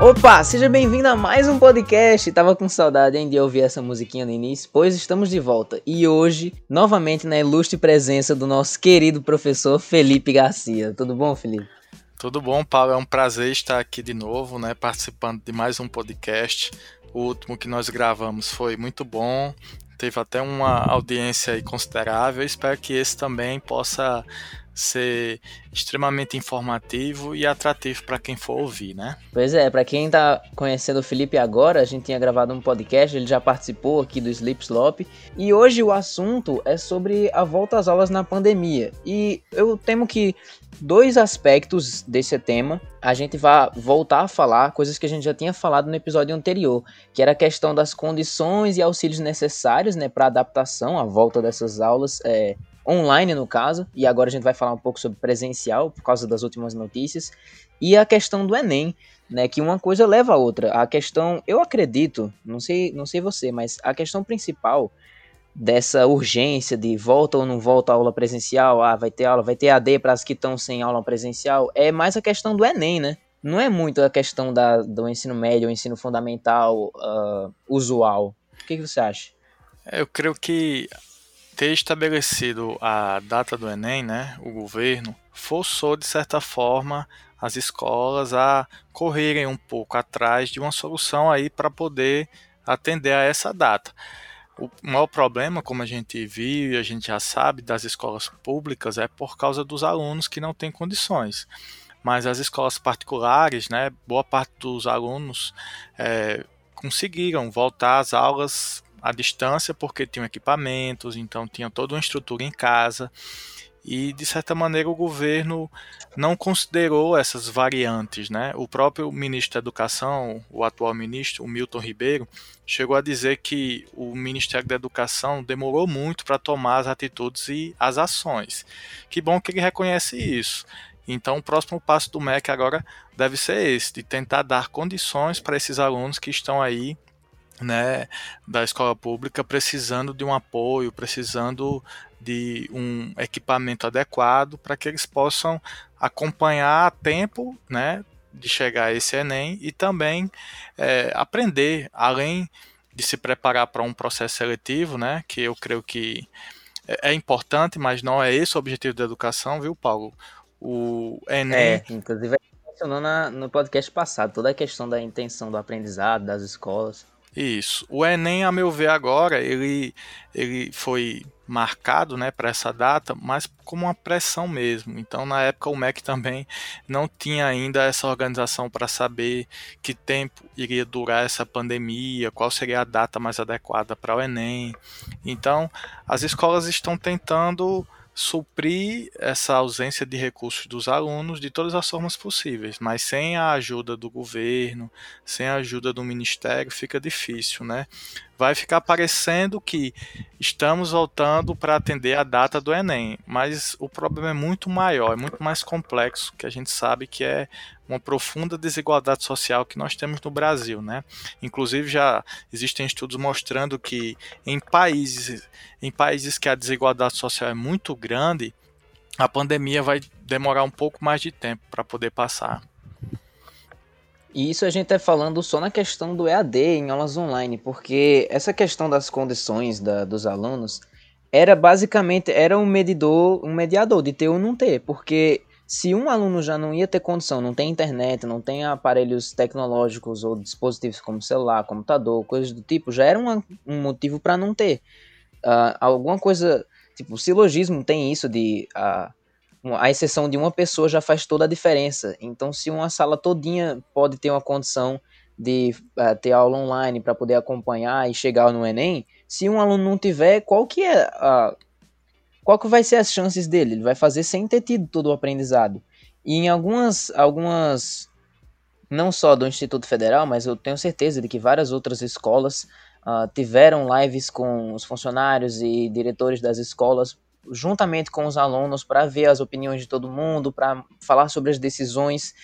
Opa, seja bem-vindo a mais um podcast. Tava com saudade hein, de ouvir essa musiquinha no início, pois estamos de volta. E hoje, novamente, na ilustre presença do nosso querido professor Felipe Garcia. Tudo bom, Felipe? Tudo bom, Paulo. É um prazer estar aqui de novo, né, participando de mais um podcast. O último que nós gravamos foi muito bom, teve até uma audiência considerável. espero que esse também possa ser extremamente informativo e atrativo para quem for ouvir, né? Pois é, para quem está conhecendo o Felipe agora, a gente tinha gravado um podcast, ele já participou aqui do Sleep Slop, e hoje o assunto é sobre a volta às aulas na pandemia. E eu temo que dois aspectos desse tema a gente vai voltar a falar coisas que a gente já tinha falado no episódio anterior, que era a questão das condições e auxílios necessários né, para adaptação à volta dessas aulas é, online no caso, e agora a gente vai falar um pouco sobre presencial por causa das últimas notícias, e a questão do Enem, né, que uma coisa leva a outra. A questão, eu acredito, não sei, não sei você, mas a questão principal dessa urgência de volta ou não volta a aula presencial, ah, vai ter aula, vai ter AD para as que estão sem aula presencial, é mais a questão do Enem, né? Não é muito a questão da, do ensino médio, o ensino fundamental uh, usual. O que, que você acha? Eu creio que ter estabelecido a data do Enem, né, o governo forçou de certa forma as escolas a correrem um pouco atrás de uma solução aí para poder atender a essa data. O maior problema, como a gente viu e a gente já sabe das escolas públicas, é por causa dos alunos que não têm condições. Mas as escolas particulares, né, boa parte dos alunos é, conseguiram voltar às aulas à distância porque tinham equipamentos, então tinha toda uma estrutura em casa. E de certa maneira o governo não considerou essas variantes, né? O próprio ministro da Educação, o atual ministro, o Milton Ribeiro, chegou a dizer que o Ministério da Educação demorou muito para tomar as atitudes e as ações. Que bom que ele reconhece isso. Então, o próximo passo do MEC agora deve ser esse, de tentar dar condições para esses alunos que estão aí né, da escola pública precisando de um apoio, precisando de um equipamento adequado para que eles possam acompanhar a tempo, né, de chegar a esse Enem e também é, aprender, além de se preparar para um processo seletivo, né, que eu creio que é, é importante, mas não é esse o objetivo da educação, viu, Paulo? O Enem. É, inclusive mencionou no podcast passado toda a questão da intenção do aprendizado das escolas. Isso. O Enem, a meu ver agora, ele, ele foi marcado né, para essa data, mas como uma pressão mesmo. Então, na época, o MEC também não tinha ainda essa organização para saber que tempo iria durar essa pandemia, qual seria a data mais adequada para o Enem. Então, as escolas estão tentando suprir essa ausência de recursos dos alunos de todas as formas possíveis, mas sem a ajuda do governo, sem a ajuda do ministério, fica difícil, né? Vai ficar parecendo que estamos voltando para atender a data do Enem, mas o problema é muito maior, é muito mais complexo, que a gente sabe que é uma profunda desigualdade social que nós temos no Brasil, né? Inclusive já existem estudos mostrando que em países, em países que a desigualdade social é muito grande, a pandemia vai demorar um pouco mais de tempo para poder passar. E isso a gente está falando só na questão do EAD em aulas online, porque essa questão das condições da, dos alunos era basicamente era um medidor, um mediador de ter ou não ter, porque se um aluno já não ia ter condição, não tem internet, não tem aparelhos tecnológicos ou dispositivos como celular, computador, coisas do tipo, já era um, um motivo para não ter. Uh, alguma coisa, tipo, o silogismo tem isso de uh, a exceção de uma pessoa já faz toda a diferença. Então, se uma sala todinha pode ter uma condição de uh, ter aula online para poder acompanhar e chegar no Enem, se um aluno não tiver, qual que é a, qual que vai ser as chances dele? Ele vai fazer sem ter tido todo o aprendizado. E em algumas, algumas, não só do Instituto Federal, mas eu tenho certeza de que várias outras escolas uh, tiveram lives com os funcionários e diretores das escolas juntamente com os alunos para ver as opiniões de todo mundo, para falar sobre as decisões.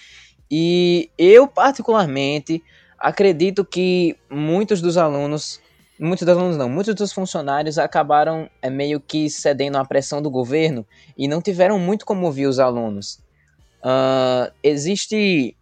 E eu, particularmente, acredito que muitos dos alunos, muitos dos alunos não, muitos dos funcionários acabaram é, meio que cedendo à pressão do governo e não tiveram muito como ouvir os alunos. Uh, existe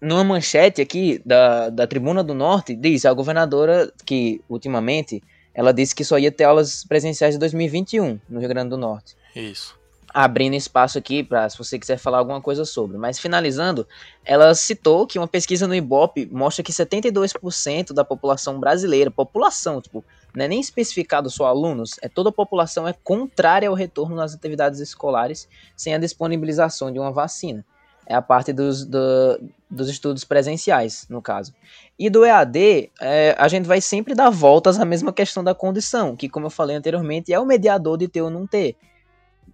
numa manchete aqui da, da Tribuna do Norte, diz a governadora que, ultimamente, ela disse que só ia ter aulas presenciais de 2021 no Rio Grande do Norte. Isso. Abrindo espaço aqui para se você quiser falar alguma coisa sobre. Mas finalizando, ela citou que uma pesquisa no Ibope mostra que 72% da população brasileira, população, tipo, não é nem especificado só alunos, é toda a população é contrária ao retorno nas atividades escolares sem a disponibilização de uma vacina. É a parte dos, do, dos estudos presenciais, no caso. E do EAD, é, a gente vai sempre dar voltas à mesma questão da condição, que, como eu falei anteriormente, é o mediador de ter ou não ter.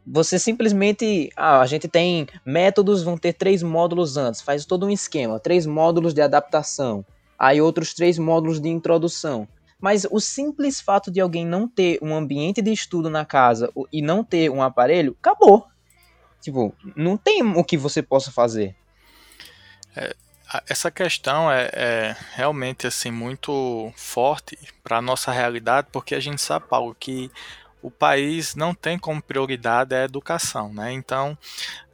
Você simplesmente. Ah, a gente tem métodos, vão ter três módulos antes, faz todo um esquema, três módulos de adaptação, aí outros três módulos de introdução. Mas o simples fato de alguém não ter um ambiente de estudo na casa e não ter um aparelho, acabou. Tipo, não tem o que você possa fazer. É, essa questão é, é, realmente assim muito forte para a nossa realidade, porque a gente sabe, Paulo, que o país não tem como prioridade a educação, né? Então,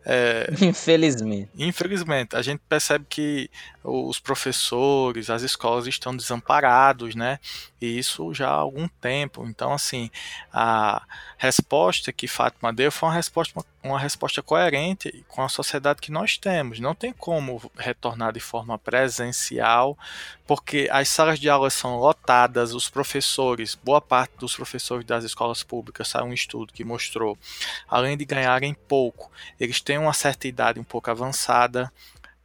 é, infelizmente. Infelizmente, a gente percebe que os professores, as escolas estão desamparados, né? E isso já há algum tempo. Então, assim, a resposta que Fátima deu foi uma resposta, uma resposta coerente com a sociedade que nós temos. Não tem como retornar de forma presencial, porque as salas de aula são lotadas, os professores, boa parte dos professores das escolas públicas, saiu um estudo que mostrou, além de ganharem pouco, eles têm uma certa idade um pouco avançada,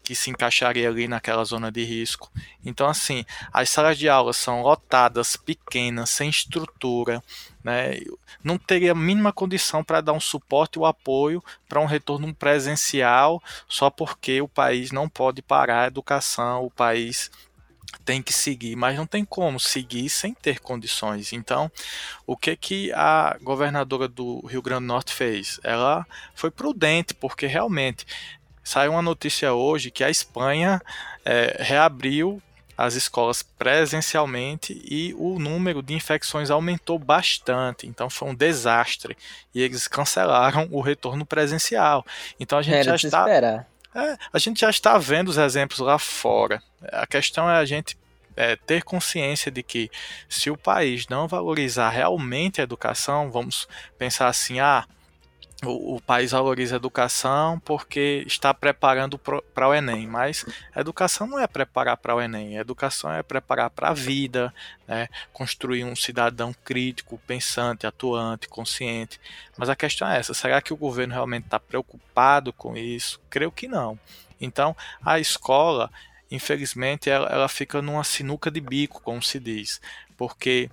que se encaixaria ali naquela zona de risco. Então, assim, as salas de aula são lotadas, pequenas, sem estrutura, né? não teria a mínima condição para dar um suporte ou apoio para um retorno presencial, só porque o país não pode parar a educação, o país tem que seguir, mas não tem como seguir sem ter condições. Então, o que que a governadora do Rio Grande do Norte fez? Ela foi prudente, porque realmente Saiu uma notícia hoje que a Espanha é, reabriu as escolas presencialmente e o número de infecções aumentou bastante. Então foi um desastre. E eles cancelaram o retorno presencial. Então a gente Era já está. É, a gente já está vendo os exemplos lá fora. A questão é a gente é, ter consciência de que se o país não valorizar realmente a educação, vamos pensar assim, ah, o, o, país valoriza a educação porque está preparando para o Enem, mas educação não é preparar para o Enem, a educação é preparar para a vida, né? construir um cidadão crítico, pensante, atuante, consciente. Mas a questão é essa: será que o governo realmente está preocupado com isso? Creio que não. Então, a escola, infelizmente, ela, ela fica numa sinuca de bico, como se diz, porque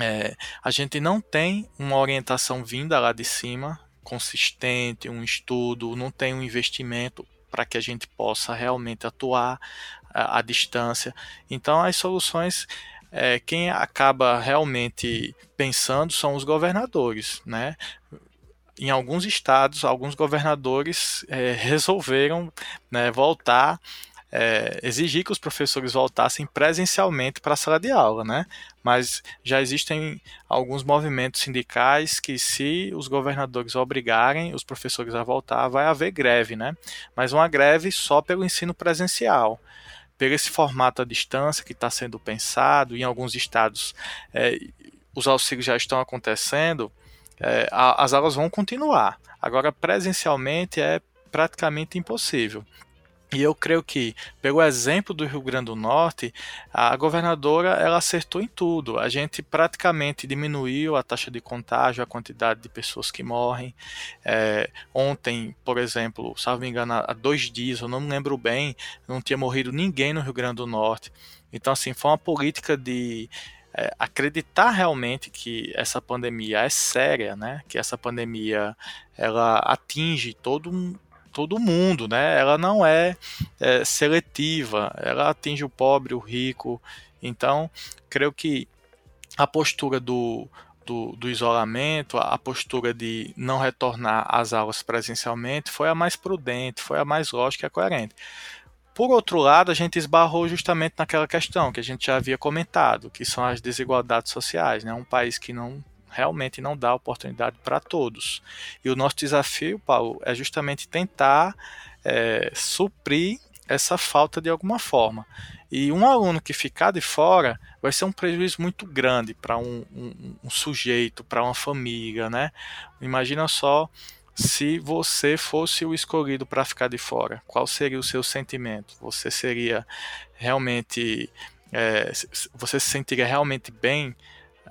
é, a gente não tem uma orientação vinda lá de cima consistente, um estudo, não tem um investimento para que a gente possa realmente atuar à, distância. Então, as soluções, é, quem acaba realmente pensando são os governadores, né? Em alguns estados, alguns governadores é, resolveram né, voltar é, exigir que os professores voltassem presencialmente para a sala de aula, né? Mas já existem alguns movimentos sindicais que, se os governadores obrigarem os professores a voltar, vai haver greve, né? Mas uma greve só pelo ensino presencial. Pelo esse formato à distância que está sendo pensado, em alguns estados é, os auxílios já estão acontecendo, é, a, as aulas vão continuar. Agora, presencialmente é praticamente impossível. E eu creio que, pelo exemplo do Rio Grande do Norte, a governadora ela acertou em tudo. A gente praticamente diminuiu a taxa de contágio, a quantidade de pessoas que morrem. É, ontem, por exemplo, não me engano, há dois dias, eu não me lembro bem, não tinha morrido ninguém no Rio Grande do Norte. Então, assim, foi uma política de é, acreditar realmente que essa pandemia é séria, né? Que essa pandemia ela atinge todo um todo mundo, né? Ela não é, é seletiva, ela atinge o pobre, o rico. Então, creio que a postura do, do, do, isolamento, a postura de não retornar às aulas presencialmente foi a mais prudente, foi a mais lógica e coerente. Por outro lado, a gente esbarrou justamente naquela questão que a gente já havia comentado, que são as desigualdades sociais. Né? Um país que não realmente não dá oportunidade para todos. E o nosso desafio, Paulo, é justamente tentar é, suprir essa falta de alguma forma. E um aluno que ficar de fora vai ser um prejuízo muito grande para um, um, um, sujeito, para uma família, né? Imagina só se você fosse o escolhido para ficar de fora. Qual seria o seu sentimento? Você seria realmente. É, você se sentiria realmente bem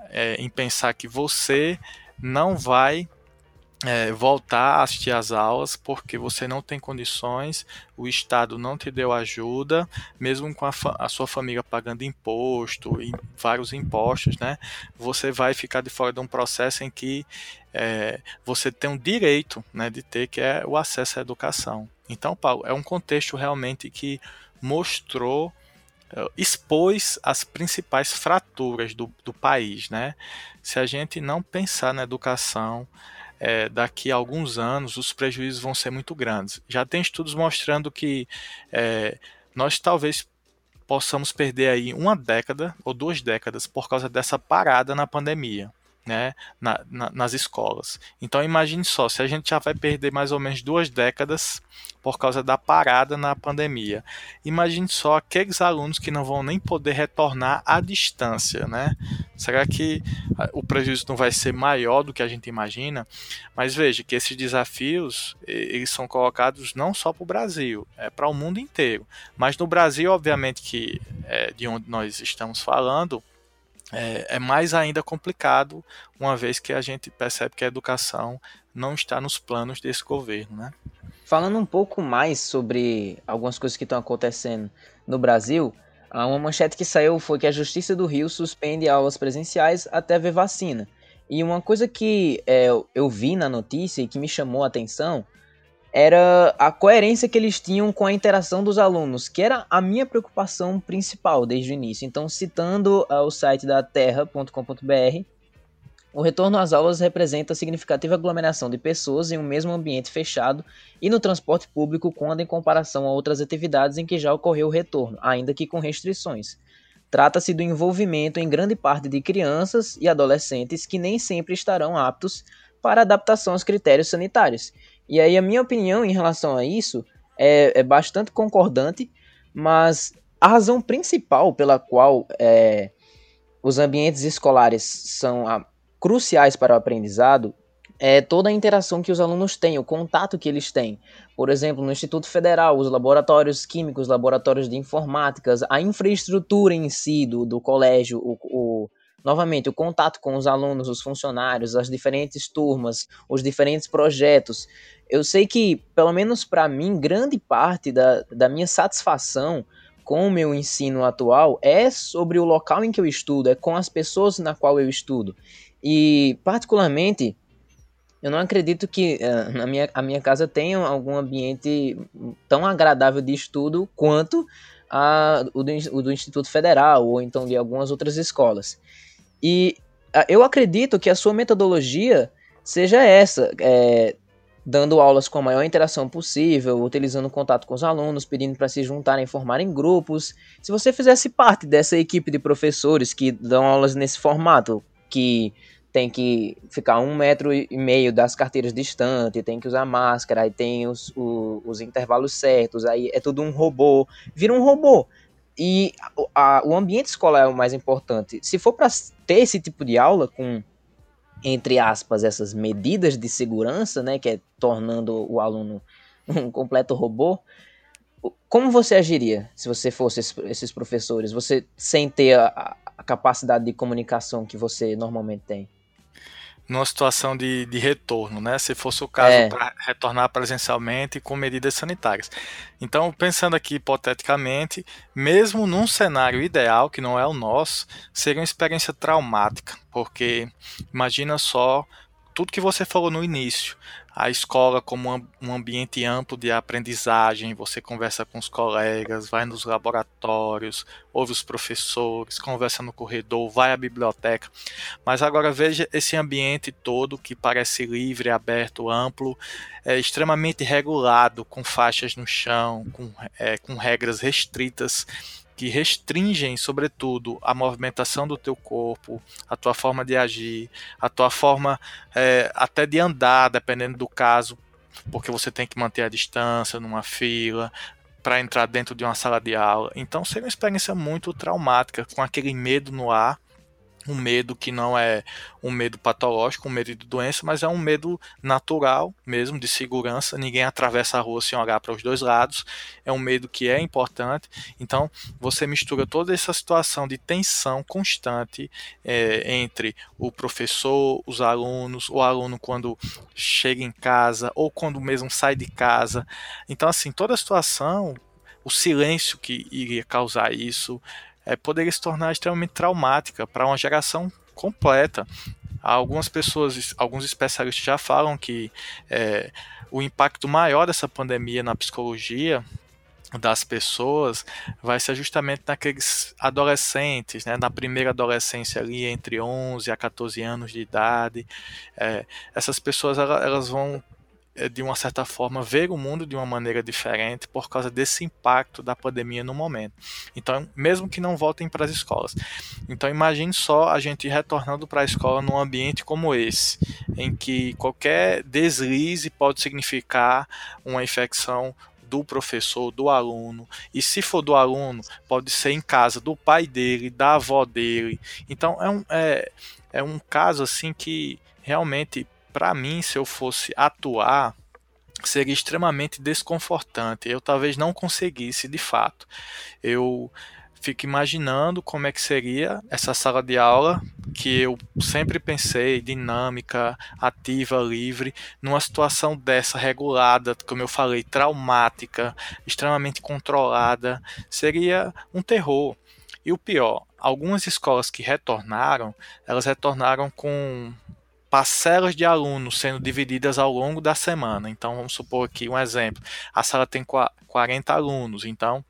é, em pensar que você não vai é, voltar a assistir às aulas porque você não tem condições, o Estado não te deu ajuda, mesmo com a, a, sua família pagando imposto e vários impostos, né? Você vai ficar de fora de um processo em que é, você tem um direito né, de ter, que é o acesso à educação. Então, Paulo, é um contexto realmente que mostrou expôs as principais fraturas do, do país, né? Se a gente não pensar na educação, é, daqui a alguns anos os prejuízos vão ser muito grandes. Já tem estudos mostrando que é, nós talvez possamos perder aí uma década ou duas décadas por causa dessa parada na pandemia né, na, na, nas escolas. Então imagine só, se a gente já vai perder mais ou menos duas décadas por causa da parada na pandemia, imagine só aqueles alunos que não vão nem poder retornar à distância, né? Será que ah, o prejuízo não vai ser maior do que a gente imagina? Mas veja que esses desafios eles são colocados não só para o Brasil, é para o mundo inteiro. Mas no Brasil, obviamente que é, de onde nós estamos falando, é, é, mais ainda complicado, uma vez que a gente percebe que a educação não está nos planos desse governo. Né? Falando um pouco mais sobre algumas coisas que estão acontecendo no Brasil, uma manchete que saiu foi que a Justiça do Rio suspende aulas presenciais até ver vacina. E uma coisa que é, eu vi na notícia e que me chamou a atenção era a coerência que eles tinham com a interação dos alunos, que era a minha preocupação principal desde o início. Então, citando uh, o site da terra.com.br, o retorno às aulas representa significativa aglomeração de pessoas em um mesmo ambiente fechado e no transporte público quando em comparação a outras atividades em que já ocorreu o retorno, ainda que com restrições. Trata-se do envolvimento em grande parte de crianças e adolescentes que nem sempre estarão aptos para adaptação aos critérios sanitários e aí a minha opinião em relação a isso é, é bastante concordante, mas a razão principal pela qual é, os ambientes escolares são a, cruciais para o aprendizado é toda a interação que os alunos têm, o contato que eles têm. Por exemplo, no Instituto Federal, os laboratórios químicos, laboratórios de informática, a infraestrutura em si do, do colégio, o, o novamente, o contato com os alunos, os funcionários, as diferentes turmas, os diferentes projetos. Eu sei que, pelo menos para mim, grande parte da, da minha satisfação com o meu ensino atual é sobre o local em que eu estudo, é com as pessoas na qual eu estudo. E, particularmente, eu não acredito que uh, na minha, a minha casa tenha algum ambiente tão agradável de estudo quanto a, o, do, o do Instituto Federal ou então de algumas outras escolas. E ah, eu acredito que a sua metodologia seja essa, é, dando aulas com a maior interação possível, utilizando contato com os alunos, pedindo para se juntarem, formarem grupos. Se você fizesse parte dessa equipe de professores que dão aulas nesse formato, que tem que ficar um metro e meio das carteiras distante, tem que usar máscara, aí tem os, os, os intervalos certos, aí é tudo um robô, vira um robô. E a, o ambiente escolar é o mais importante. Se for para ter esse tipo de aula com, entre aspas, essas medidas de segurança, né, que é tornando o aluno um completo robô, como você agiria se você fosse esses professores? Você sem ter a, a capacidade de comunicação que você normalmente tem? Numa situação de, de retorno, né? Se fosse o caso é. para retornar presencialmente com medidas sanitárias. Então, pensando aqui hipoteticamente, mesmo num cenário ideal, que não é o nosso, seria uma experiência traumática, porque imagina só tudo que você falou no início a escola como um ambiente amplo de aprendizagem, você conversa com os colegas, vai nos laboratórios, ouve os professores, conversa no corredor, vai à biblioteca. Mas agora veja esse ambiente todo que parece livre, aberto, amplo, é extremamente regulado, com faixas no chão, com, é, com regras restritas que restringem, sobretudo, a movimentação do teu corpo, a tua forma de agir, a tua forma é, até de andar, dependendo do caso, porque você tem que manter a distância numa fila, para entrar dentro de uma sala de aula. Então seria uma experiência muito traumática, com aquele medo no ar um medo que não é um medo patológico, um medo de doença, mas é um medo natural mesmo, de segurança. Ninguém atravessa a rua sem olhar para os dois lados. É um medo que é importante. Então, você mistura toda essa situação de tensão constante é, entre o professor, os alunos, o aluno quando chega em casa ou quando mesmo sai de casa. Então, assim, toda a situação, o silêncio que iria causar isso é, poderia se tornar extremamente traumática para uma geração completa. Algumas pessoas, alguns especialistas já falam que é, o impacto maior dessa pandemia na psicologia das pessoas vai ser justamente naqueles adolescentes, né, na primeira adolescência ali entre 11 a 14 anos de idade. É, essas pessoas elas, elas vão de uma certa forma, ver o mundo de uma maneira diferente por causa desse impacto da pandemia no momento. Então, mesmo que não voltem para as escolas. Então, imagine só a gente retornando para a escola num ambiente como esse, em que qualquer deslize pode significar uma infecção do professor, do aluno, e se for do aluno, pode ser em casa do pai dele, da avó dele. Então é um, é, é um caso assim que realmente para mim, se eu fosse atuar, seria extremamente desconfortante. Eu talvez não conseguisse de fato. Eu fico imaginando como é que seria essa sala de aula que eu sempre pensei dinâmica, ativa, livre, numa situação dessa regulada, como eu falei, traumática, extremamente controlada, seria um terror. E o pior, algumas escolas que retornaram, elas retornaram com parcelas de alunos sendo divididas ao longo da semana. Então, vamos supor aqui um exemplo: a sala tem 40 alunos, então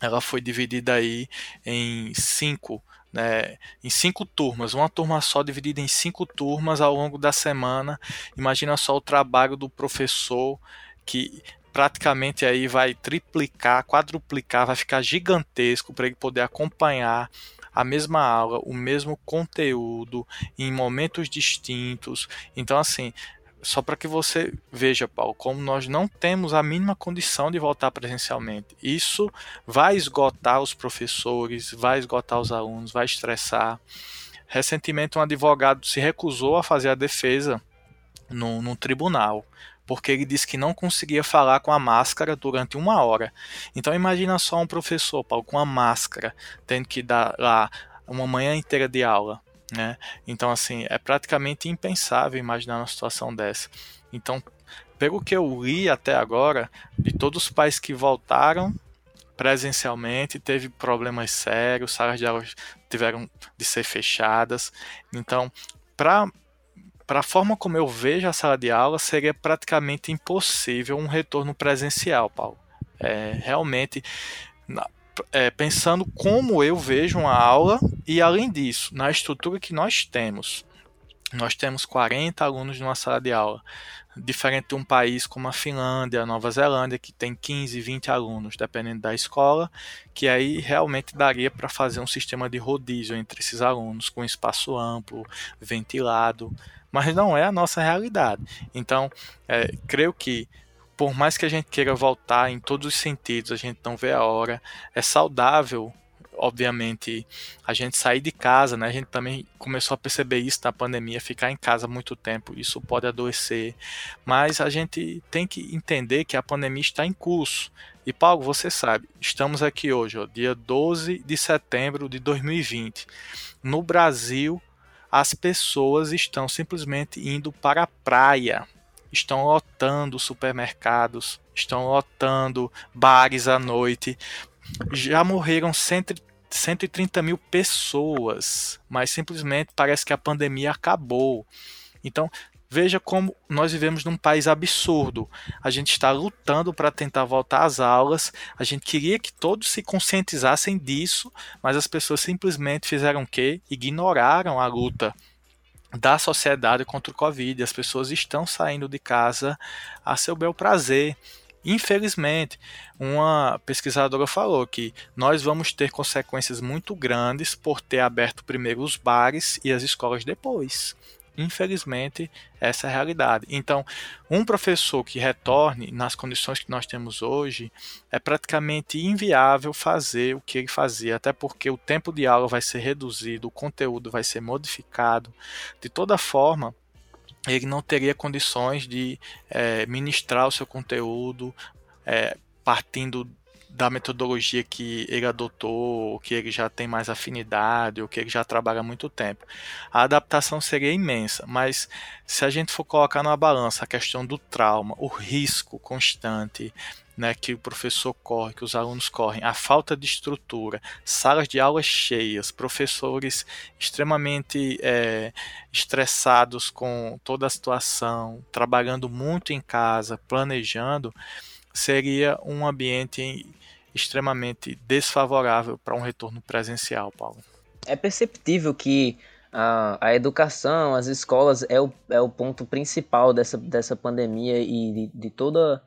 ela foi dividida aí em cinco. Né, em cinco turmas, uma turma só dividida em cinco turmas ao longo da semana. Imagina só o trabalho do professor que praticamente aí vai triplicar, quadruplicar, vai ficar gigantesco para ele poder acompanhar a mesma aula, o mesmo conteúdo em momentos distintos. Então, assim, só para que você veja, Paulo, como nós não temos a mínima condição de voltar presencialmente. Isso vai esgotar os professores, vai esgotar os alunos, vai estressar. Recentemente, um advogado se recusou a fazer a defesa no tribunal porque ele disse que não conseguia falar com a máscara durante uma hora. Então imagina só um professor, Paulo, com a máscara, tendo que dar lá uma manhã inteira de aula. Né? Então, assim, é praticamente impensável imaginar uma situação dessa. Então, pelo que eu li até agora, de todos os pais que voltaram presencialmente, teve problemas sérios, salas de aula tiveram de ser fechadas. Então, para para a forma como eu vejo a sala de aula, seria praticamente impossível um retorno presencial, Paulo. É, realmente, é, pensando como eu vejo uma aula e, além disso, na estrutura que nós temos. Nós temos 40 alunos numa sala de aula, diferente de um país como a Finlândia, a Nova Zelândia, que tem 15, 20 alunos, dependendo da escola, que aí realmente daria para fazer um sistema de rodízio entre esses alunos, com espaço amplo, ventilado mas não é a nossa realidade. Então, é, creio que por mais que a gente queira voltar em todos os sentidos, a gente não vê a hora, é saudável obviamente, a gente sair de casa, né? A gente também começou a perceber isso na pandemia, ficar em casa muito tempo, isso pode adoecer. Mas a gente tem que entender que a pandemia está em curso. E Paulo, você sabe, estamos aqui hoje, ó, dia 12 de setembro de 2020. No Brasil, as pessoas estão simplesmente indo para a praia, estão lotando supermercados, estão lotando bares à noite. Já morreram 130 mil pessoas, mas simplesmente parece que a pandemia acabou. Então, Veja como nós vivemos num país absurdo. A gente está lutando para tentar voltar às aulas. A gente queria que todos se conscientizassem disso, mas as pessoas simplesmente fizeram o quê? Ignoraram a luta da sociedade contra o Covid. As pessoas estão saindo de casa a seu bel prazer. Infelizmente, uma pesquisadora falou que nós vamos ter consequências muito grandes por ter aberto primeiro os bares e as escolas depois. infelizmente, essa é a realidade. Então, um professor que retorne nas condições que nós temos hoje, é praticamente inviável fazer o que ele fazia, até porque o tempo de aula vai ser reduzido, o conteúdo vai ser modificado. De toda forma, ele não teria condições de é, ministrar o seu conteúdo é, partindo da metodologia que ele adotou, que ele já tem mais afinidade, ou que ele já trabalha há muito tempo. A adaptação seria imensa, mas se a gente for colocar numa balança a questão do trauma, o risco constante né, que o professor corre, que os alunos correm, a falta de estrutura, salas de aulas cheias, professores extremamente é, estressados com toda a situação, trabalhando muito em casa, planejando, seria um ambiente extremamente desfavorável para um retorno presencial, Paulo. É perceptível que a, a educação, as escolas é o, é o ponto principal dessa, dessa pandemia e de, de toda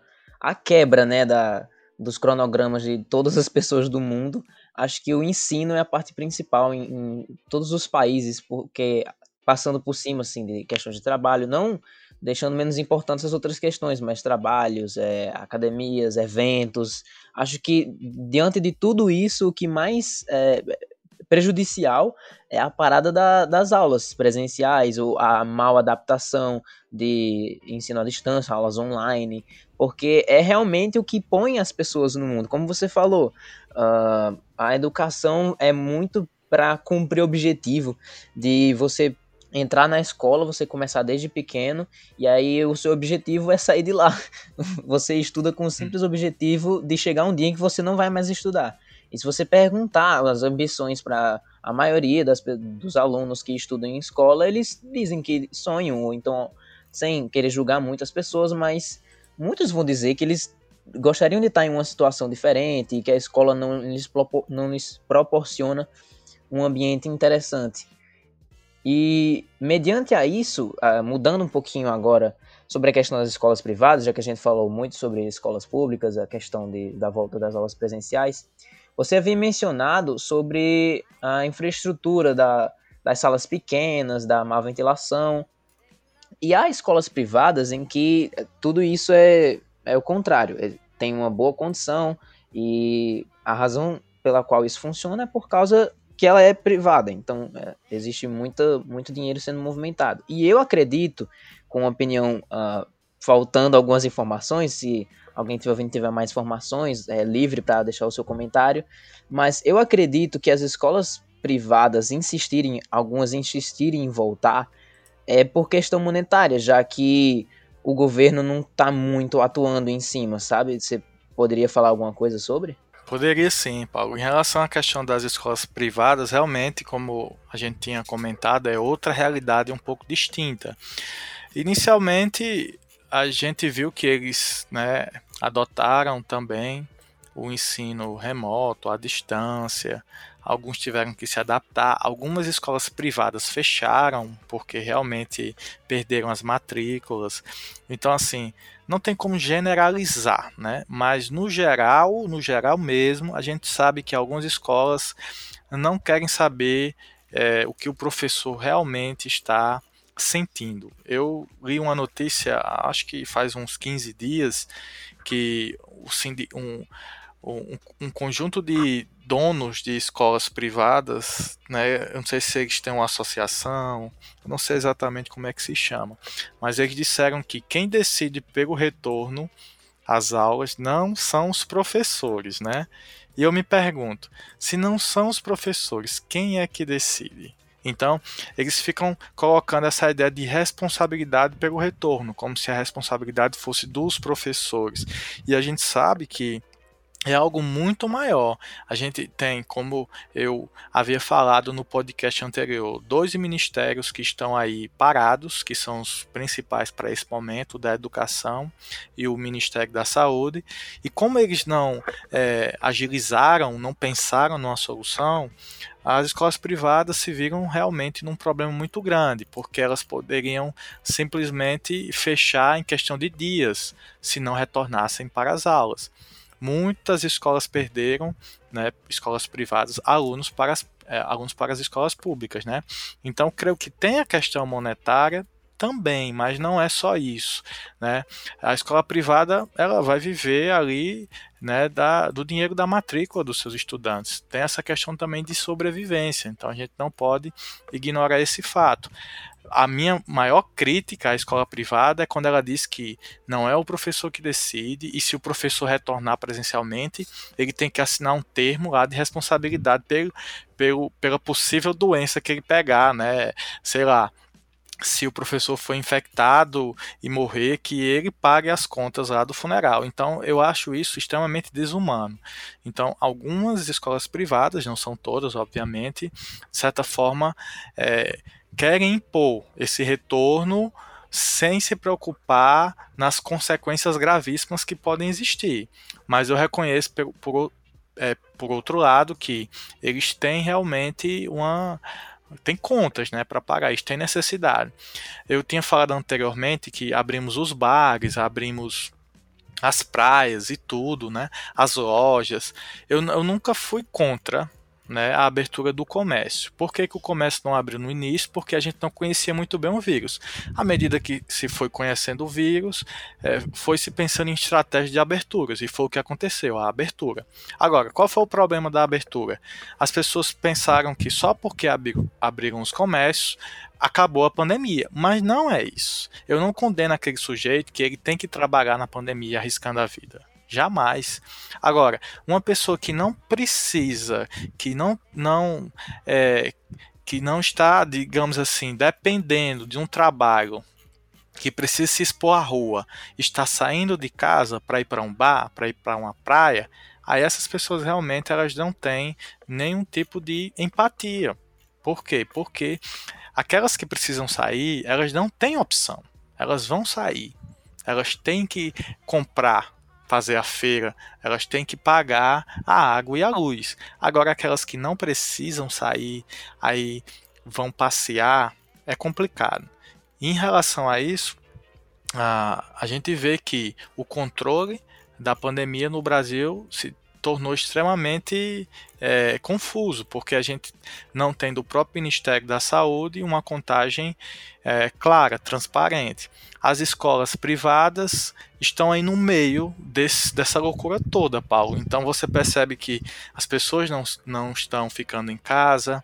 a quebra né, da, dos cronogramas de todas as pessoas do mundo. Acho que o ensino é a parte principal em, em todos os países, porque passando por cima assim, de questões de trabalho, não deixando menos importantes as outras questões, mas trabalhos, é, academias, eventos. Acho que diante de tudo isso, o que mais é, prejudicial é a parada da, das aulas presenciais, ou a mal adaptação de ensino à distância, aulas online, porque é realmente o que põe as pessoas no mundo. Como você falou, uh, a educação é muito para cumprir o objetivo de você entrar na escola, você começar desde pequeno, e aí o seu objetivo é sair de lá. Você estuda com o simples hum. objetivo de chegar um dia em que você não vai mais estudar. E se você perguntar as ambições para a maioria das, dos alunos que estudam em escola, eles dizem que sonham, ou então, sem querer julgar muitas pessoas, mas muitos vão dizer que eles gostariam de estar em uma situação diferente, que a escola não lhes, não lhes proporciona um ambiente interessante. E mediante a isso, mudando um pouquinho agora sobre a questão das escolas privadas, já que a gente falou muito sobre escolas públicas, a questão de, da volta das aulas presenciais, você havia mencionado sobre a infraestrutura da, das salas pequenas, da má ventilação, e há escolas privadas em que tudo isso é, é o contrário, é, tem uma boa condição e a razão pela qual isso funciona é por causa que ela é privada, então é, existe muita, muito dinheiro sendo movimentado. E eu acredito, com a opinião uh, faltando algumas informações, se alguém tiver tiver mais informações, é livre para deixar o seu comentário, mas eu acredito que as escolas privadas insistirem, algumas insistirem em voltar, é por questão monetária, já que o governo não está muito atuando em cima, sabe? Você poderia falar alguma coisa sobre? Poderia sim, Paulo. Em relação à questão das escolas privadas, realmente, como a gente tinha comentado, é outra realidade um pouco distinta. Inicialmente, a gente viu que eles né, adotaram também o ensino remoto, à distância, alguns tiveram que se adaptar, algumas escolas privadas fecharam porque realmente perderam as matrículas. Então, assim, não tem como generalizar, né? Mas no geral, no geral mesmo, a gente sabe que algumas escolas não querem saber é, o que o professor realmente está sentindo. Eu li uma notícia, acho que faz uns 15 dias, que um, um, um conjunto de donos de escolas privadas, né, eu não sei se eles têm uma associação, não sei exatamente como é que se chama, mas eles disseram que quem decide pelo retorno às aulas não são os professores, né? E eu me pergunto, se não são os professores, quem é que decide? Então, eles ficam colocando essa ideia de responsabilidade pelo retorno, como se a responsabilidade fosse dos professores. E a gente sabe que é algo muito maior. A gente tem, como eu havia falado no podcast anterior, dois ministérios que estão aí parados, que são os principais para esse momento, da educação e o Ministério da Saúde. E como eles não é, agilizaram, não pensaram numa solução, as escolas privadas se viram realmente num problema muito grande, porque elas poderiam simplesmente fechar em questão de dias, se não retornassem para as aulas muitas escolas perderam, né, escolas privadas, alunos para as, é, alunos para as escolas públicas, né? Então, creio que tem a questão monetária também, mas não é só isso, né? A escola privada ela vai viver ali, né, da, do dinheiro da matrícula dos seus estudantes. Tem essa questão também de sobrevivência, então a gente não pode ignorar esse fato a minha maior crítica à escola privada é quando ela diz que não é o professor que decide e se o professor retornar presencialmente, ele tem que assinar um termo lá de responsabilidade pelo, pelo, pela possível doença que ele pegar, né? Sei lá, se o professor foi infectado e morrer, que ele pague as contas lá do funeral. Então, eu acho isso extremamente desumano. Então, algumas escolas privadas, não são todas, obviamente, de certa forma, é, querem impor esse retorno sem se preocupar nas consequências gravíssimas que podem existir. Mas eu reconheço, por, por, é, por outro lado, que eles têm realmente uma tem contas, né, para pagar, isso tem necessidade. Eu tinha falado anteriormente que abrimos os bares, abrimos as praias e tudo, né, as lojas. Eu, eu nunca fui contra né, a abertura do comércio. Por que, que o comércio não abriu no início? Porque a gente não conhecia muito bem o vírus. À medida que se foi conhecendo o vírus, é, foi se pensando em estratégia de aberturas, e foi o que aconteceu, a abertura. Agora, qual foi o problema da abertura? As pessoas pensaram que só porque abriram, abriram os comércios, acabou a pandemia. Mas não é isso. Eu não condeno aquele sujeito que ele tem que trabalhar na pandemia arriscando a vida. Jamais. Agora, uma pessoa que não precisa, que não, não, é, que não está, digamos assim, dependendo de um trabalho que precisa se expor à rua, está saindo de casa para ir para um bar, para ir para uma praia, aí essas pessoas realmente elas não têm nenhum tipo de empatia. Por quê? Porque aquelas que precisam sair, elas não têm opção. Elas vão sair. Elas têm que comprar fazer a feira, elas têm que pagar a água e a luz. Agora, aquelas que não precisam sair, aí vão passear, é complicado. em relação a isso, a, a gente vê que o controle da pandemia no Brasil se tornou extremamente é, confuso, porque a gente não tem do próprio Ministério da Saúde uma contagem é, clara, transparente. As escolas privadas estão aí no meio desse, dessa loucura toda, Paulo. Então você percebe que as pessoas não, não estão ficando em casa,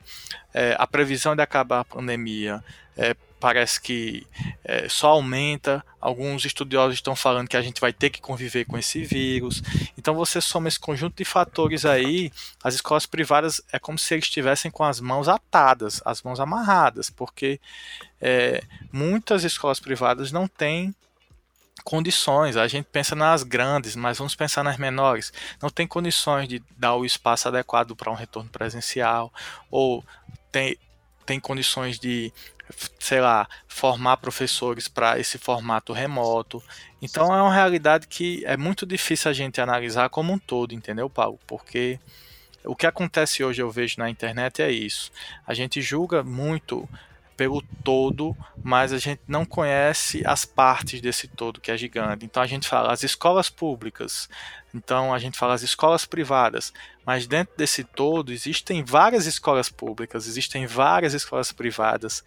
é, a previsão de acabar a pandemia é, parece que é, só aumenta. Alguns estudiosos estão falando que a gente vai ter que conviver com esse vírus. Então você soma esse conjunto de fatores aí, as escolas privadas é como se eles estivessem com as mãos atadas, as mãos amarradas, porque é, muitas escolas privadas não têm condições. A gente pensa nas grandes, mas vamos pensar nas menores. Não tem condições de dar o espaço adequado para um retorno presencial, ou tem, tem condições de sei lá, formar professores para esse formato remoto. Então é uma realidade que é muito difícil a gente analisar como um todo, entendeu, Paulo? Porque o que acontece hoje eu vejo na internet é isso. A gente julga muito pelo todo, mas a gente não conhece as partes desse todo que é gigante. Então a gente fala as escolas públicas, então a gente fala as escolas privadas, mas dentro desse todo existem várias escolas públicas, existem várias escolas privadas.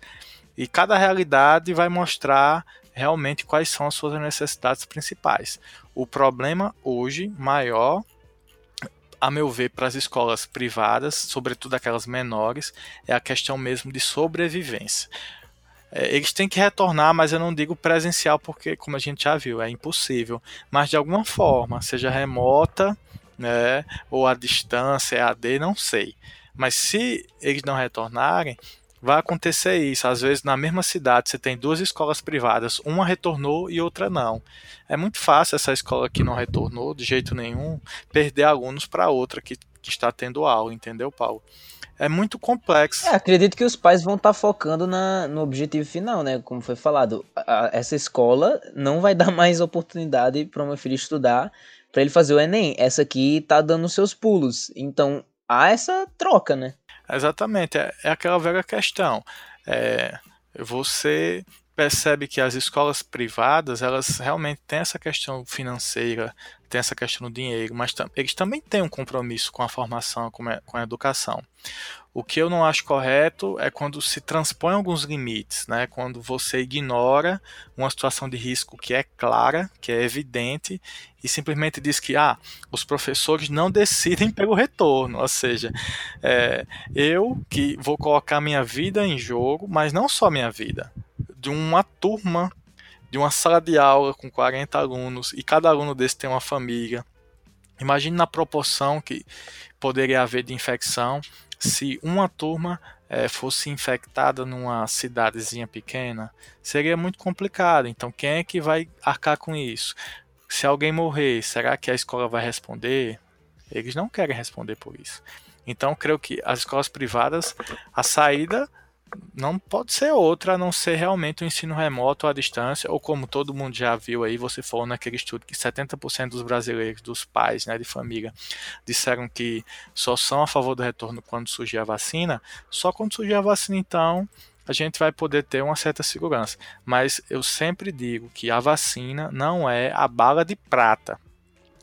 E cada realidade vai mostrar realmente quais são as suas necessidades principais. O problema hoje maior, a meu ver, para as escolas privadas, sobretudo aquelas menores, é a questão mesmo de sobrevivência. É, eles têm que retornar, mas eu não digo presencial, porque, como a gente já viu, é impossível. Mas de alguma forma, seja remota, né, ou à distância, AD, não sei. Mas se eles não retornarem, vai acontecer isso. Às vezes, na mesma cidade, você tem duas escolas privadas, uma retornou e outra não. É muito fácil essa escola que não retornou, de jeito nenhum, perder alunos para outra que, que está tendo aula, entendeu, Paulo? É muito complexo. É, acredito que os pais vão estar tá focando na, no objetivo final, né? Como foi falado, a, essa escola não vai dar mais oportunidade para o meu filho estudar para ele fazer o Enem. Essa aqui tá dando seus pulos. Então há essa troca, né? Exatamente, é, é aquela velha questão. É, você percebe que as escolas privadas, elas realmente têm essa questão financeira, tem essa questão do dinheiro, mas eles também têm um compromisso com a formação, com a, com a educação. O que eu não acho correto é quando se transpõe alguns limites, né? quando você ignora uma situação de risco que é clara, que é evidente, e simplesmente diz que ah, os professores não decidem pelo retorno. Ou seja, é, eu que vou colocar minha vida em jogo, mas não só minha vida, de uma turma, de uma sala de aula com 40 alunos, e cada aluno desse tem uma família. Imagine na proporção que poderia haver de infecção se uma turma é, fosse infectada numa cidadezinha pequena, seria muito complicado. Então, quem é que vai arcar com isso? Se alguém morrer, será que a escola vai responder? Eles não querem responder por isso. Então, creio que as escolas privadas, a saída não pode ser outra a não ser realmente o ensino remoto à distância, ou como todo mundo já viu aí, você falou naquele estudo que 70% dos brasileiros, dos pais, né, de família, disseram que só são a favor do retorno quando surgir a vacina. Só quando surgir a vacina, então, a gente vai poder ter uma certa segurança. Mas eu sempre digo que a vacina não é a bala de prata.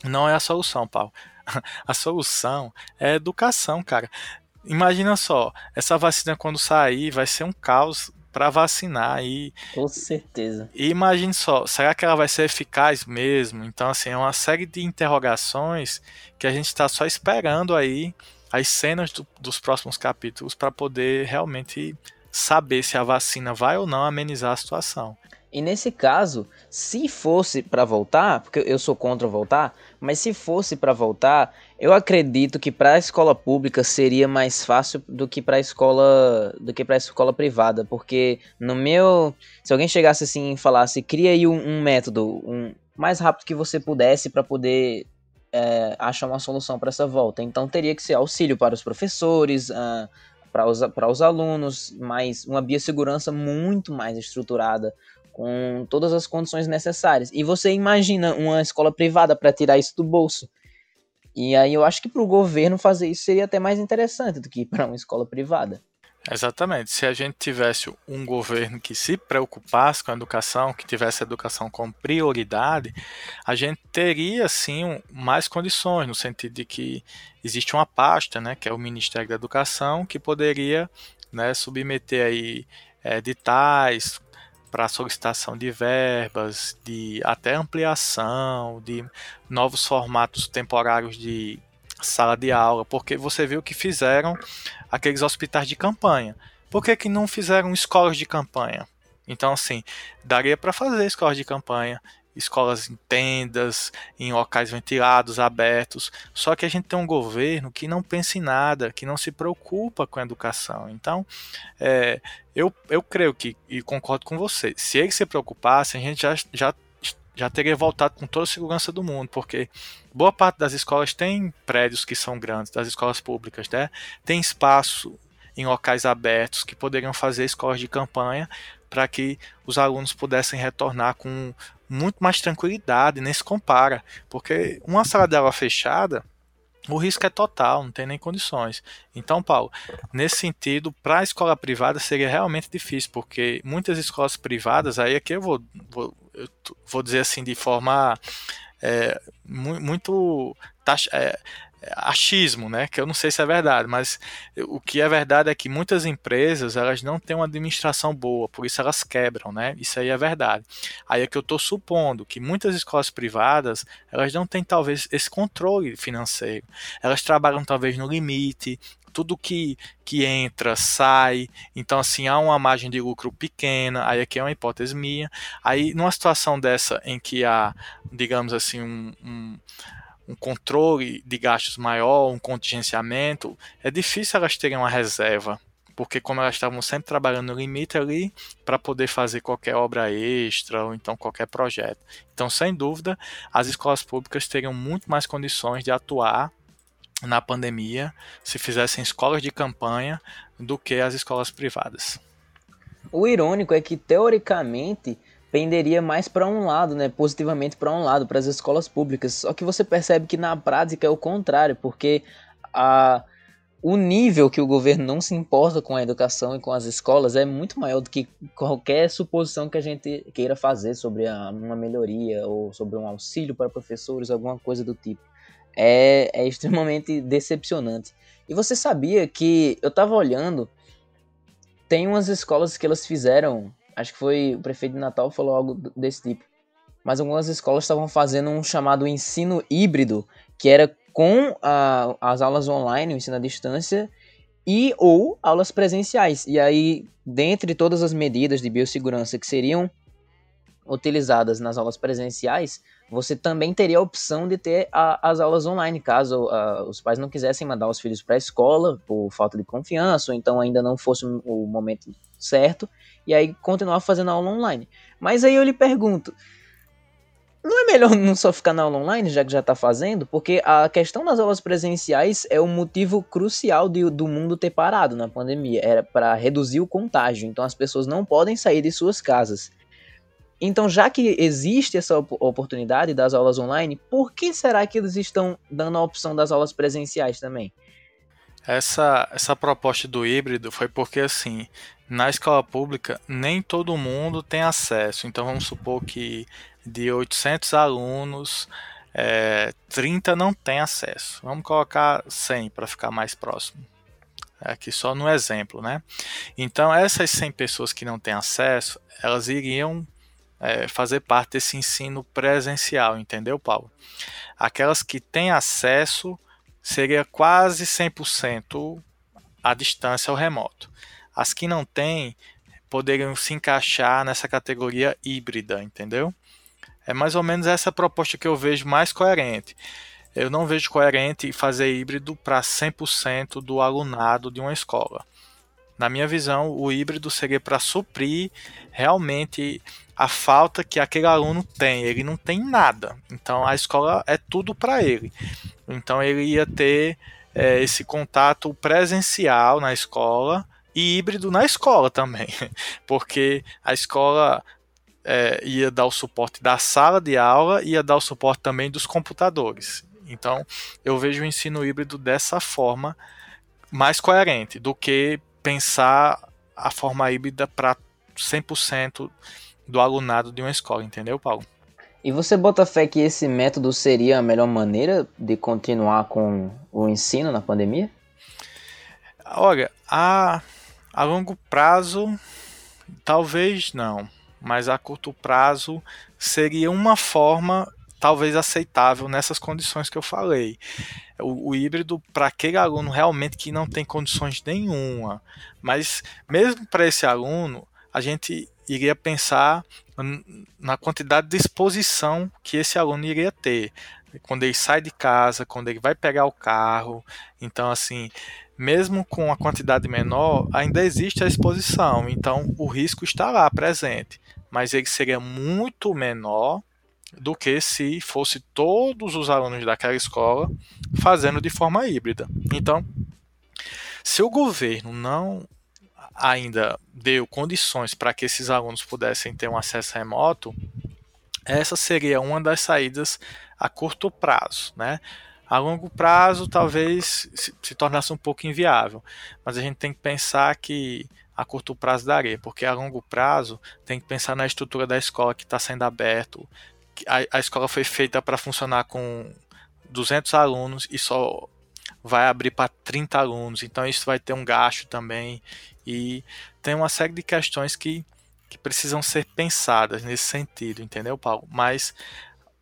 Não é a solução, Paulo. A solução é a educação, cara. Imagina só, essa vacina quando sair vai ser um caos para vacinar e com certeza. E imagine só, será que ela vai ser eficaz mesmo? Então assim, é uma série de interrogações que a gente está só esperando aí as cenas do, dos próximos capítulos para poder realmente saber se a vacina vai ou não amenizar a situação. E nesse caso, se fosse para voltar, porque eu sou contra voltar, mas se fosse para voltar, eu acredito que para a escola pública seria mais fácil do que para a escola do que para escola privada, porque no meu, se alguém chegasse assim e falasse, cria aí um, um método, um mais rápido que você pudesse para poder é, achar uma solução para essa volta, então teria que ser auxílio para os professores, uh, para os, para os alunos, mais uma biossegurança muito mais estruturada, com todas as condições necessárias. E você imagina uma escola privada para tirar isso do bolso. E aí eu acho que para o governo fazer isso seria até mais interessante do que para uma escola privada. Exatamente. Se a gente tivesse um governo que se preocupasse com a educação, que tivesse a educação como prioridade, a gente teria sim mais condições, no sentido de que existe uma pasta, né, que é o Ministério da Educação, que poderia né, submeter aí é, editais, para solicitação de verbas, de até ampliação, de novos formatos temporários de sala de aula, porque você viu que fizeram aqueles hospitais de campanha. Por que, que não fizeram escolas de campanha? Então, assim, daria para fazer escolas de campanha escolas em tendas, em locais ventilados, abertos. Só que a gente tem um governo que não pensa em nada, que não se preocupa com a educação. Então, é, eu, eu creio que, e concordo com você, se eles se preocupassem, a gente já, já, já teria voltado com toda a segurança do mundo, porque boa parte das escolas tem prédios que são grandes, das escolas públicas, né? tem espaço em locais abertos que poderiam fazer escolas de campanha para que os alunos pudessem retornar com muito mais tranquilidade, nem se compara, porque uma sala de aula fechada, o risco é total, não tem nem condições. Então, Paulo, nesse sentido, para a escola privada seria realmente difícil, porque muitas escolas privadas, aí aqui eu vou, vou, eu vou dizer assim de forma é, muito é, achismo, né? Que eu não sei se é verdade, mas o que é verdade é que muitas empresas elas não têm uma administração boa, por isso elas quebram, né? Isso aí é verdade. Aí é que eu estou supondo que muitas escolas privadas elas não têm talvez esse controle financeiro. Elas trabalham talvez no limite, tudo que, que entra sai, então assim há uma margem de lucro pequena, aí aqui é uma hipótese minha. Aí numa situação dessa em que há, digamos assim, um, um um controle de gastos maior, um contingenciamento, é difícil elas terem uma reserva, porque como elas estavam sempre trabalhando no limite ali para poder fazer qualquer obra extra ou então qualquer projeto. Então, sem dúvida, as escolas públicas teriam muito mais condições de atuar na pandemia se fizessem escolas de campanha do que as escolas privadas. O irônico é que teoricamente penderia mais para um lado, né, positivamente para um lado, para as escolas públicas. Só que você percebe que na prática é o contrário, porque a o nível que o governo não se importa com a educação e com as escolas é muito maior do que qualquer suposição que a gente queira fazer sobre a, uma melhoria ou sobre um auxílio para professores, alguma coisa do tipo. É, é extremamente decepcionante. E você sabia que eu estava olhando, tem umas escolas que elas fizeram, acho que foi o prefeito de Natal falou algo desse tipo, mas algumas escolas estavam fazendo um chamado ensino híbrido, que era com a, as aulas online, o ensino à distância, e ou aulas presenciais. E aí, dentre todas as medidas de biossegurança que seriam utilizadas nas aulas presenciais, você também teria a opção de ter a, as aulas online, caso a, os pais não quisessem mandar os filhos para a escola por falta de confiança, ou então ainda não fosse o momento certo, e aí continuar fazendo aula online. Mas aí eu lhe pergunto, não é melhor não só ficar na aula online, já que já está fazendo? Porque a questão das aulas presenciais é o motivo crucial de, do mundo ter parado na pandemia. Era para reduzir o contágio. Então as pessoas não podem sair de suas casas. Então, já que existe essa oportunidade das aulas online, por que será que eles estão dando a opção das aulas presenciais também? Essa, essa proposta do híbrido foi porque, assim, na escola pública nem todo mundo tem acesso. Então, vamos supor que de 800 alunos, é, 30 não tem acesso. Vamos colocar 100 para ficar mais próximo. Aqui só no exemplo, né? Então, essas 100 pessoas que não têm acesso, elas iriam é, fazer parte desse ensino presencial, entendeu, Paulo? Aquelas que têm acesso seria quase 100% à distância ao remoto. As que não têm poderiam se encaixar nessa categoria híbrida, entendeu? É mais ou menos essa proposta que eu vejo mais coerente. Eu não vejo coerente fazer híbrido para 100% do alunado de uma escola. Na minha visão, o híbrido seria para suprir realmente a falta que aquele aluno tem. Ele não tem nada. Então a escola é tudo para ele. Então ele ia ter é, esse contato presencial na escola e híbrido na escola também, porque a escola é, ia dar o suporte da sala de aula ia dar o suporte também dos computadores. Então, eu vejo o ensino híbrido dessa forma mais coerente do que pensar a forma híbrida para 100% do alunado de uma escola, entendeu, Paulo? E você bota fé que esse método seria a melhor maneira de continuar com o ensino na pandemia? Olha, a, a longo prazo, talvez não mas a curto prazo seria uma forma talvez aceitável nessas condições que eu falei. O, o híbrido para aquele aluno realmente que não tem condições nenhuma, mas mesmo para esse aluno, a gente iria pensar na quantidade de exposição que esse aluno iria ter quando ele sai de casa, quando ele vai pegar o carro. Então, assim, mesmo com a quantidade menor, ainda existe a exposição. Então, o risco está lá presente mas ele seria muito menor do que se fosse todos os alunos daquela escola fazendo de forma híbrida. Então, se o governo não ainda deu condições para que esses alunos pudessem ter um acesso remoto, essa seria uma das saídas a curto prazo, né? A longo prazo, talvez se, se tornasse um pouco inviável, mas a gente tem que pensar que a curto prazo daria, porque a longo prazo tem que pensar na estrutura da escola que está sendo aberto. A, a escola foi feita para funcionar com 200 alunos e só vai abrir para 30 alunos, então isso vai ter um gasto também e tem uma série de questões que, que precisam ser pensadas nesse sentido, entendeu, Paulo? Mas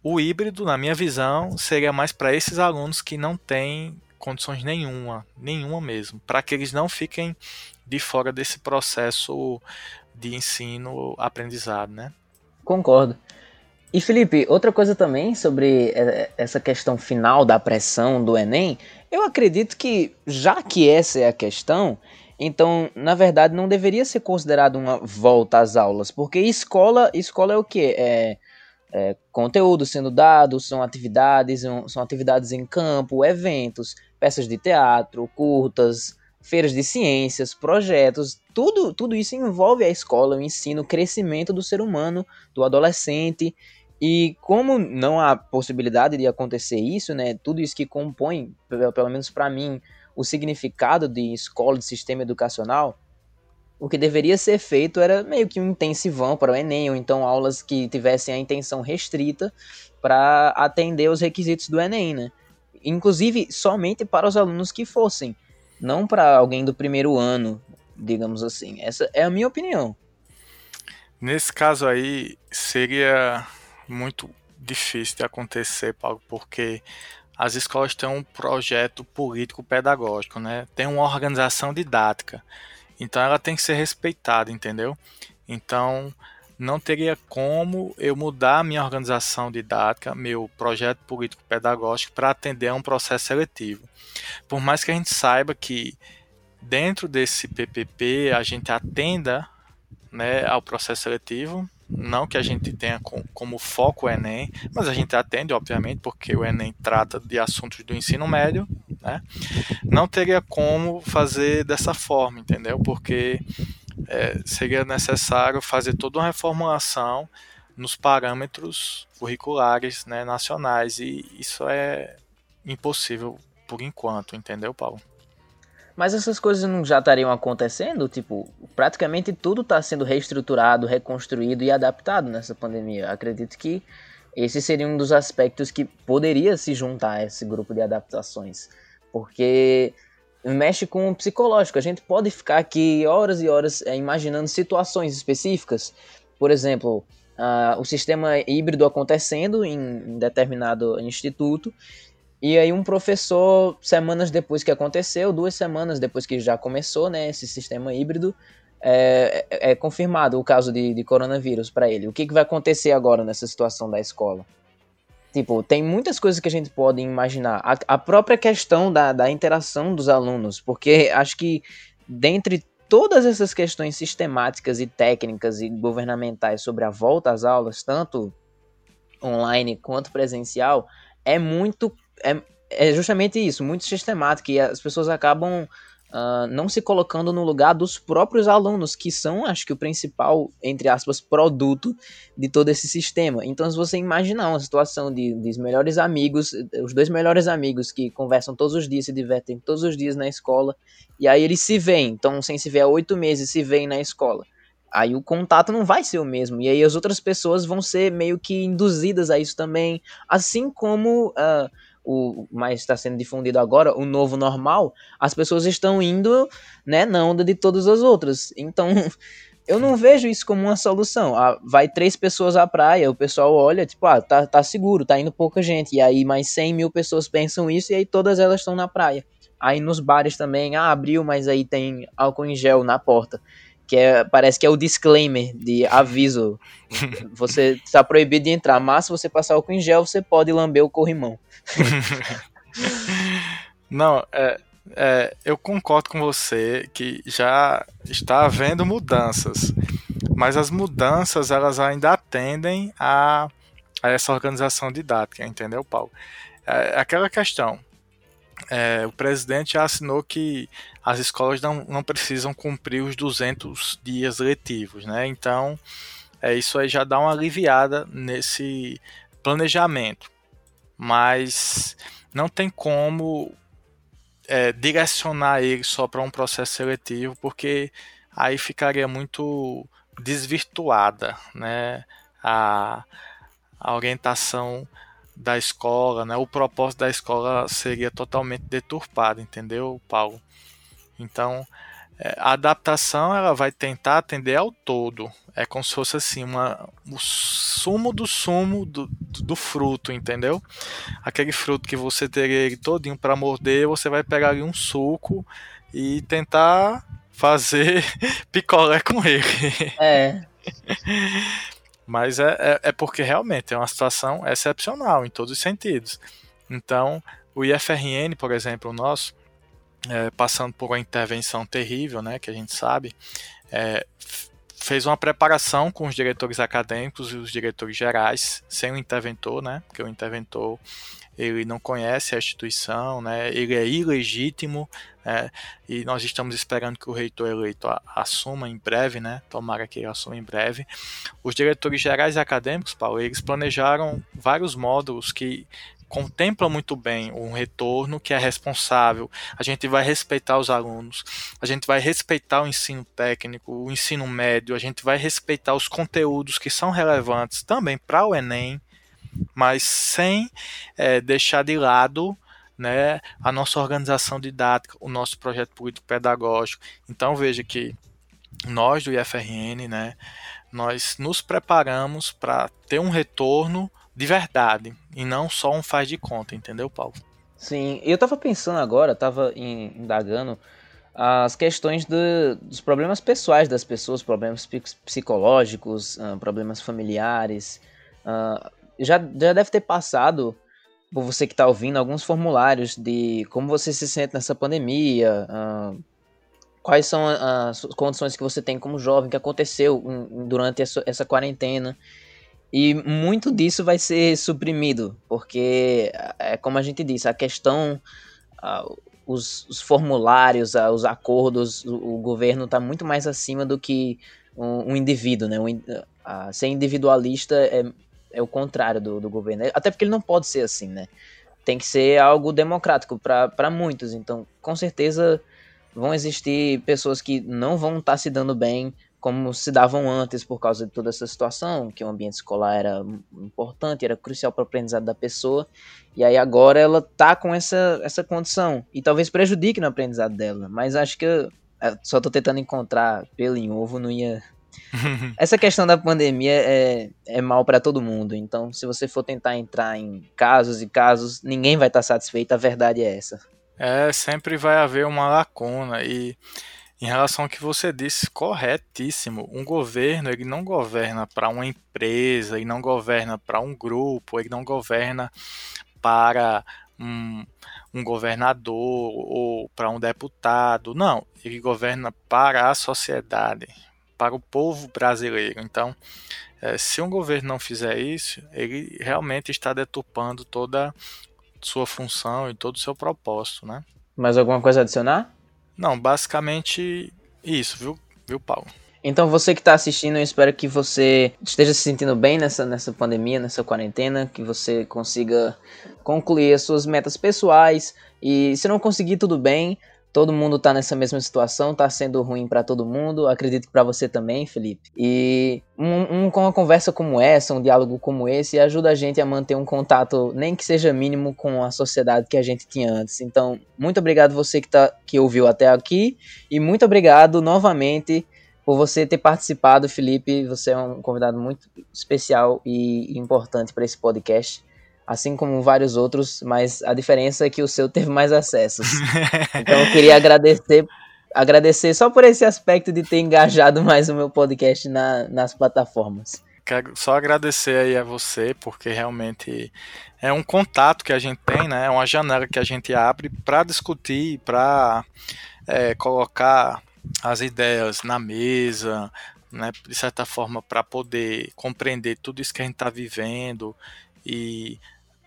o híbrido, na minha visão, seria mais para esses alunos que não têm condições nenhuma, nenhuma mesmo, para que eles não fiquem de fora desse processo de ensino aprendizado, né? Concordo. E Felipe, outra coisa também sobre é, essa questão final da pressão do Enem, eu acredito que já que essa é a questão, então na verdade não deveria ser considerado uma volta às aulas, porque escola, escola é o que é, é conteúdo sendo dado, são atividades, são atividades em campo, eventos, peças de teatro, curtas, feiras de ciências, projetos, tudo, tudo isso envolve a escola, o ensino, o crescimento do ser humano, do adolescente. E como não há possibilidade de acontecer isso, né, tudo isso que compõe, pelo menos para mim, o significado de escola, de sistema educacional, o que deveria ser feito era meio que um intensivão para o Enem, ou então aulas que tivessem a intenção restrita para atender os requisitos do Enem, né? Inclusive, somente para os alunos que fossem, não para alguém do primeiro ano, digamos assim. Essa é a minha opinião. Nesse caso aí, seria muito difícil de acontecer, Paulo, porque as escolas têm um projeto político pedagógico, né? Tem uma organização didática. Então ela tem que ser respeitada, entendeu? Então não teria como eu mudar a minha organização didática, meu projeto político pedagógico para atender a um processo seletivo. Por mais que a gente saiba que dentro desse PPP a gente atenda né, ao processo seletivo, não que a gente tenha como foco o Enem, mas a gente atende, obviamente, porque o Enem trata de assuntos do ensino médio, né? Não teria como fazer dessa forma, entendeu? Porque é, seria necessário fazer toda uma reformulação nos parâmetros curriculares né, nacionais, e isso é impossível por enquanto, entendeu, Paulo? Mas essas coisas não já estariam acontecendo? Tipo, praticamente tudo está sendo reestruturado, reconstruído e adaptado nessa pandemia. Acredito que esse seria um dos aspectos que poderia se juntar a esse grupo de adaptações. Porque mexe com o psicológico. A gente pode ficar aqui horas e horas é, imaginando situações específicas. Por exemplo, uh, o sistema híbrido acontecendo em, em determinado instituto e aí um professor, semanas depois que aconteceu, duas semanas depois que já começou, né, esse sistema híbrido, é, é, é confirmado o caso de, de coronavírus para ele. O que, que vai acontecer agora nessa situação da escola? Tipo, tem muitas coisas que a gente pode imaginar. A, a própria questão da, da interação dos alunos, porque acho que dentre todas essas questões sistemáticas e técnicas e governamentais sobre a volta às aulas, tanto online quanto presencial, é muito é, é justamente isso, muito sistemático, e as pessoas acabam uh, não se colocando no lugar dos próprios alunos, que são, acho que, o principal, entre aspas, produto de todo esse sistema. Então, se você imaginar uma situação de, de melhores amigos, os dois melhores amigos que conversam todos os dias, se divertem todos os dias na escola, e aí eles se veem, então, sem se ver há oito meses, se veem na escola aí o contato não vai ser o mesmo. E aí as outras pessoas vão ser meio que induzidas a isso também. Assim como uh, o mais está sendo difundido agora, o novo normal, as pessoas estão indo, né, na onda de todas as outras. Então, eu não vejo isso como uma solução. Ah, vai três pessoas à praia, o pessoal olha, tipo, ah, tá, tá seguro, tá indo pouca gente. E aí mais 100 mil pessoas pensam isso e aí todas elas estão na praia. Aí nos bares também, ah, abriu, mas aí tem álcool em gel na porta. Que é, parece que é o disclaimer de aviso. Você está proibido de entrar, mas se você passar álcool em gel, você pode lamber o corrimão. Não, é, é, eu concordo com você que já está havendo mudanças, mas as mudanças elas ainda atendem a, a essa organização didática, entendeu, Paulo? É, aquela questão. É, o presidente assinou que as escolas não, não precisam cumprir os 200 dias letivos, né? Então, é, isso aí já dá uma aliviada nesse planejamento mas não tem como é, direcionar ele só para um processo seletivo, porque aí ficaria muito desvirtuada né, a, a orientação da escola, né, o propósito da escola seria totalmente deturpado, entendeu, Paulo? Então, é, a adaptação ela vai tentar atender ao todo. É como se fosse assim, uma, o sumo do sumo do, do fruto, entendeu? Aquele fruto que você teria ele todinho para morder, você vai pegar ali um suco e tentar fazer picolé com ele. É. Mas é, é, é, porque realmente é uma situação excepcional em todos os sentidos. Então, o IFRN, por exemplo, o nosso, é, passando por uma intervenção terrível, né, que a gente sabe, é, fez uma preparação com os diretores acadêmicos e os diretores gerais, sem o interventor, né, porque o interventor ele não conhece a instituição, né, ele é ilegítimo, né, e nós estamos esperando que o reitor eleito assuma em breve, né, tomara que ele assuma em breve. Os diretores gerais acadêmicos, Paulo, eles planejaram vários módulos que contempla muito bem um retorno que é responsável. A gente vai respeitar os alunos, a gente vai respeitar o ensino técnico, o ensino médio, a gente vai respeitar os conteúdos que são relevantes também para o Enem, mas sem é, deixar de lado né, a nossa organização didática, o nosso projeto político pedagógico. Então veja que nós do IFRN, né, nós nos preparamos para ter um retorno de verdade e não só um faz de conta, entendeu, Paulo? Sim, eu tava pensando agora, tava indagando as questões do, dos problemas pessoais das pessoas, problemas psicológicos, uh, problemas familiares. Já, já deve ter passado por você que está ouvindo alguns formulários de como você se sente nessa pandemia, uh, quais são as condições que você tem como jovem, que aconteceu durante essa, essa quarentena. E muito disso vai ser suprimido, porque, é como a gente disse, a questão, uh, os, os, formulários, uh, os acordos, o, o governo está muito mais acima do que um, um indivíduo, né? Um, uh, ser individualista é, é o contrário do, do governo, até porque ele não pode ser assim, né? Tem que ser algo democrático para muitos, então com certeza vão existir pessoas que não vão estar tá se dando bem como se davam antes por causa de toda essa situação, que o ambiente escolar era importante, era crucial para o aprendizado da pessoa, e aí agora ela tá com essa, essa condição, e talvez prejudique no aprendizado dela, mas acho que eu, eu só tô tentando encontrar pelo em ovo, não ia... essa questão da pandemia é, é mal para todo mundo, então se você for tentar entrar em casos e casos, ninguém vai estar tá satisfeito, a verdade é essa. É, sempre vai haver uma lacuna, e em relação ao que você disse, corretíssimo. Um governo, ele não governa para uma empresa, ele não governa para um grupo, ele não governa para um, um governador ou para um deputado. Não, ele governa para a sociedade, para o povo brasileiro. Então, é, se um governo não fizer isso, ele realmente está deturpando toda sua função e todo o seu propósito, né? Mais alguma coisa a adicionar? Não, basicamente isso, viu, viu, Paulo? Então você que está assistindo, eu espero que você esteja se sentindo bem nessa, nessa pandemia, nessa quarentena, que você consiga concluir as suas metas pessoais. E se não conseguir, tudo bem. Todo mundo tá nessa mesma situação, tá sendo ruim para todo mundo, acredito que para você também, Felipe. E um, um, com uma conversa como essa, um diálogo como esse, ajuda a gente a manter um contato, nem que seja mínimo, com a sociedade que a gente tinha antes. Então, muito obrigado você que, tá, que ouviu até aqui, e muito obrigado novamente por você ter participado, Felipe. Você é um convidado muito especial e importante para esse podcast assim como vários outros, mas a diferença é que o seu teve mais acessos. Então eu queria agradecer agradecer só por esse aspecto de ter engajado mais o meu podcast na, nas plataformas. Quero só agradecer aí a você, porque realmente é um contato que a gente tem, né? É uma janela que a gente abre para discutir, para é, colocar as ideias na mesa, né? De certa forma, para poder compreender tudo isso que a gente está vivendo e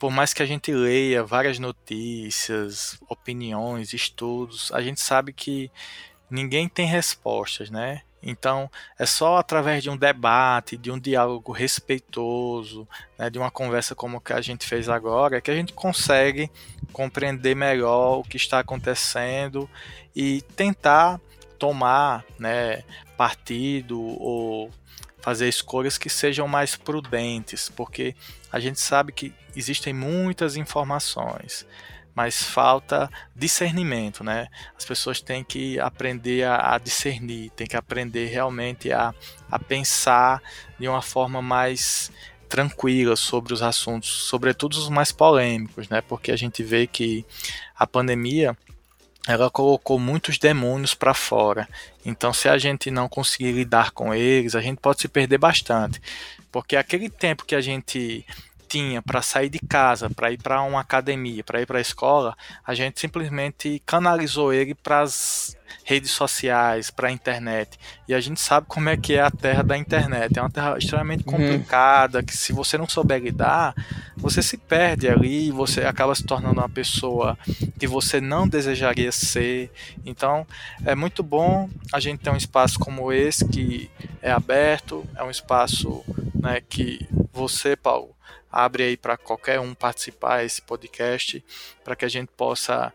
por mais que a gente leia várias notícias, opiniões, estudos, a gente sabe que ninguém tem respostas, né? Então, é só através de um debate, de um diálogo respeitoso, né, de uma conversa como que a gente fez agora, que a gente consegue compreender melhor o que está acontecendo e tentar tomar né, partido ou fazer escolhas que sejam mais prudentes, porque a gente sabe que existem muitas informações, mas falta discernimento, né? As pessoas têm que aprender a, a discernir, têm que aprender realmente a, a pensar de uma forma mais tranquila sobre os assuntos, sobretudo os mais polêmicos, né? Porque a gente vê que a pandemia ela colocou muitos demônios para fora. Então, se a gente não conseguir lidar com eles, a gente pode se perder bastante. Porque aquele tempo que a gente tinha para sair de casa, para ir para uma academia, para ir para a escola, a gente simplesmente canalizou ele para as redes sociais, para a internet. E a gente sabe como é que é a terra da internet. É uma terra extremamente uhum. complicada, uhum. que se você não souber lidar, você se perde ali, você acaba se tornando uma pessoa que você não desejaria ser. Então, é muito bom a gente ter um espaço como esse que é aberto, é um espaço né, que você, Paulo, abre aí para qualquer um participar esse podcast, para que a gente possa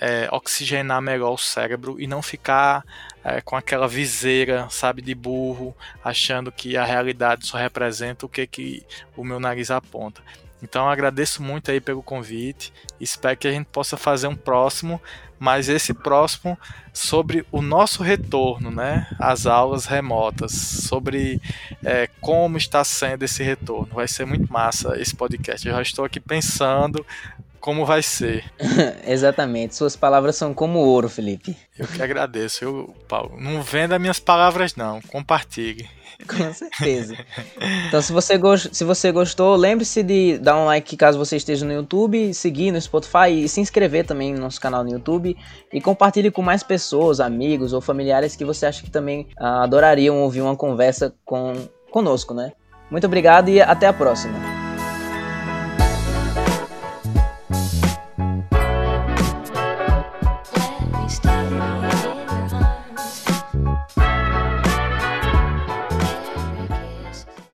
é, oxigenar melhor o cérebro e não ficar é, com aquela viseira, sabe, de burro, achando que a realidade só representa o que, que o meu nariz aponta. Então agradeço muito aí pelo convite. Espero que a gente possa fazer um próximo, mas esse próximo sobre o nosso retorno, né? Às aulas remotas, sobre é, como está sendo esse retorno. Vai ser muito massa esse podcast. Eu já estou aqui pensando como vai ser. Exatamente. Suas palavras são como ouro, Felipe. Eu que agradeço, eu, Paulo. Não venda minhas palavras, não. Compartilhe. Com certeza. Então, se você, se você gostou, lembre-se de dar um like caso você esteja no YouTube, seguir no Spotify e se inscrever também no nosso canal no YouTube e compartilhe com mais pessoas, amigos ou familiares que você acha que também uh, adorariam ouvir uma conversa com conosco, né? Muito obrigado e até a próxima.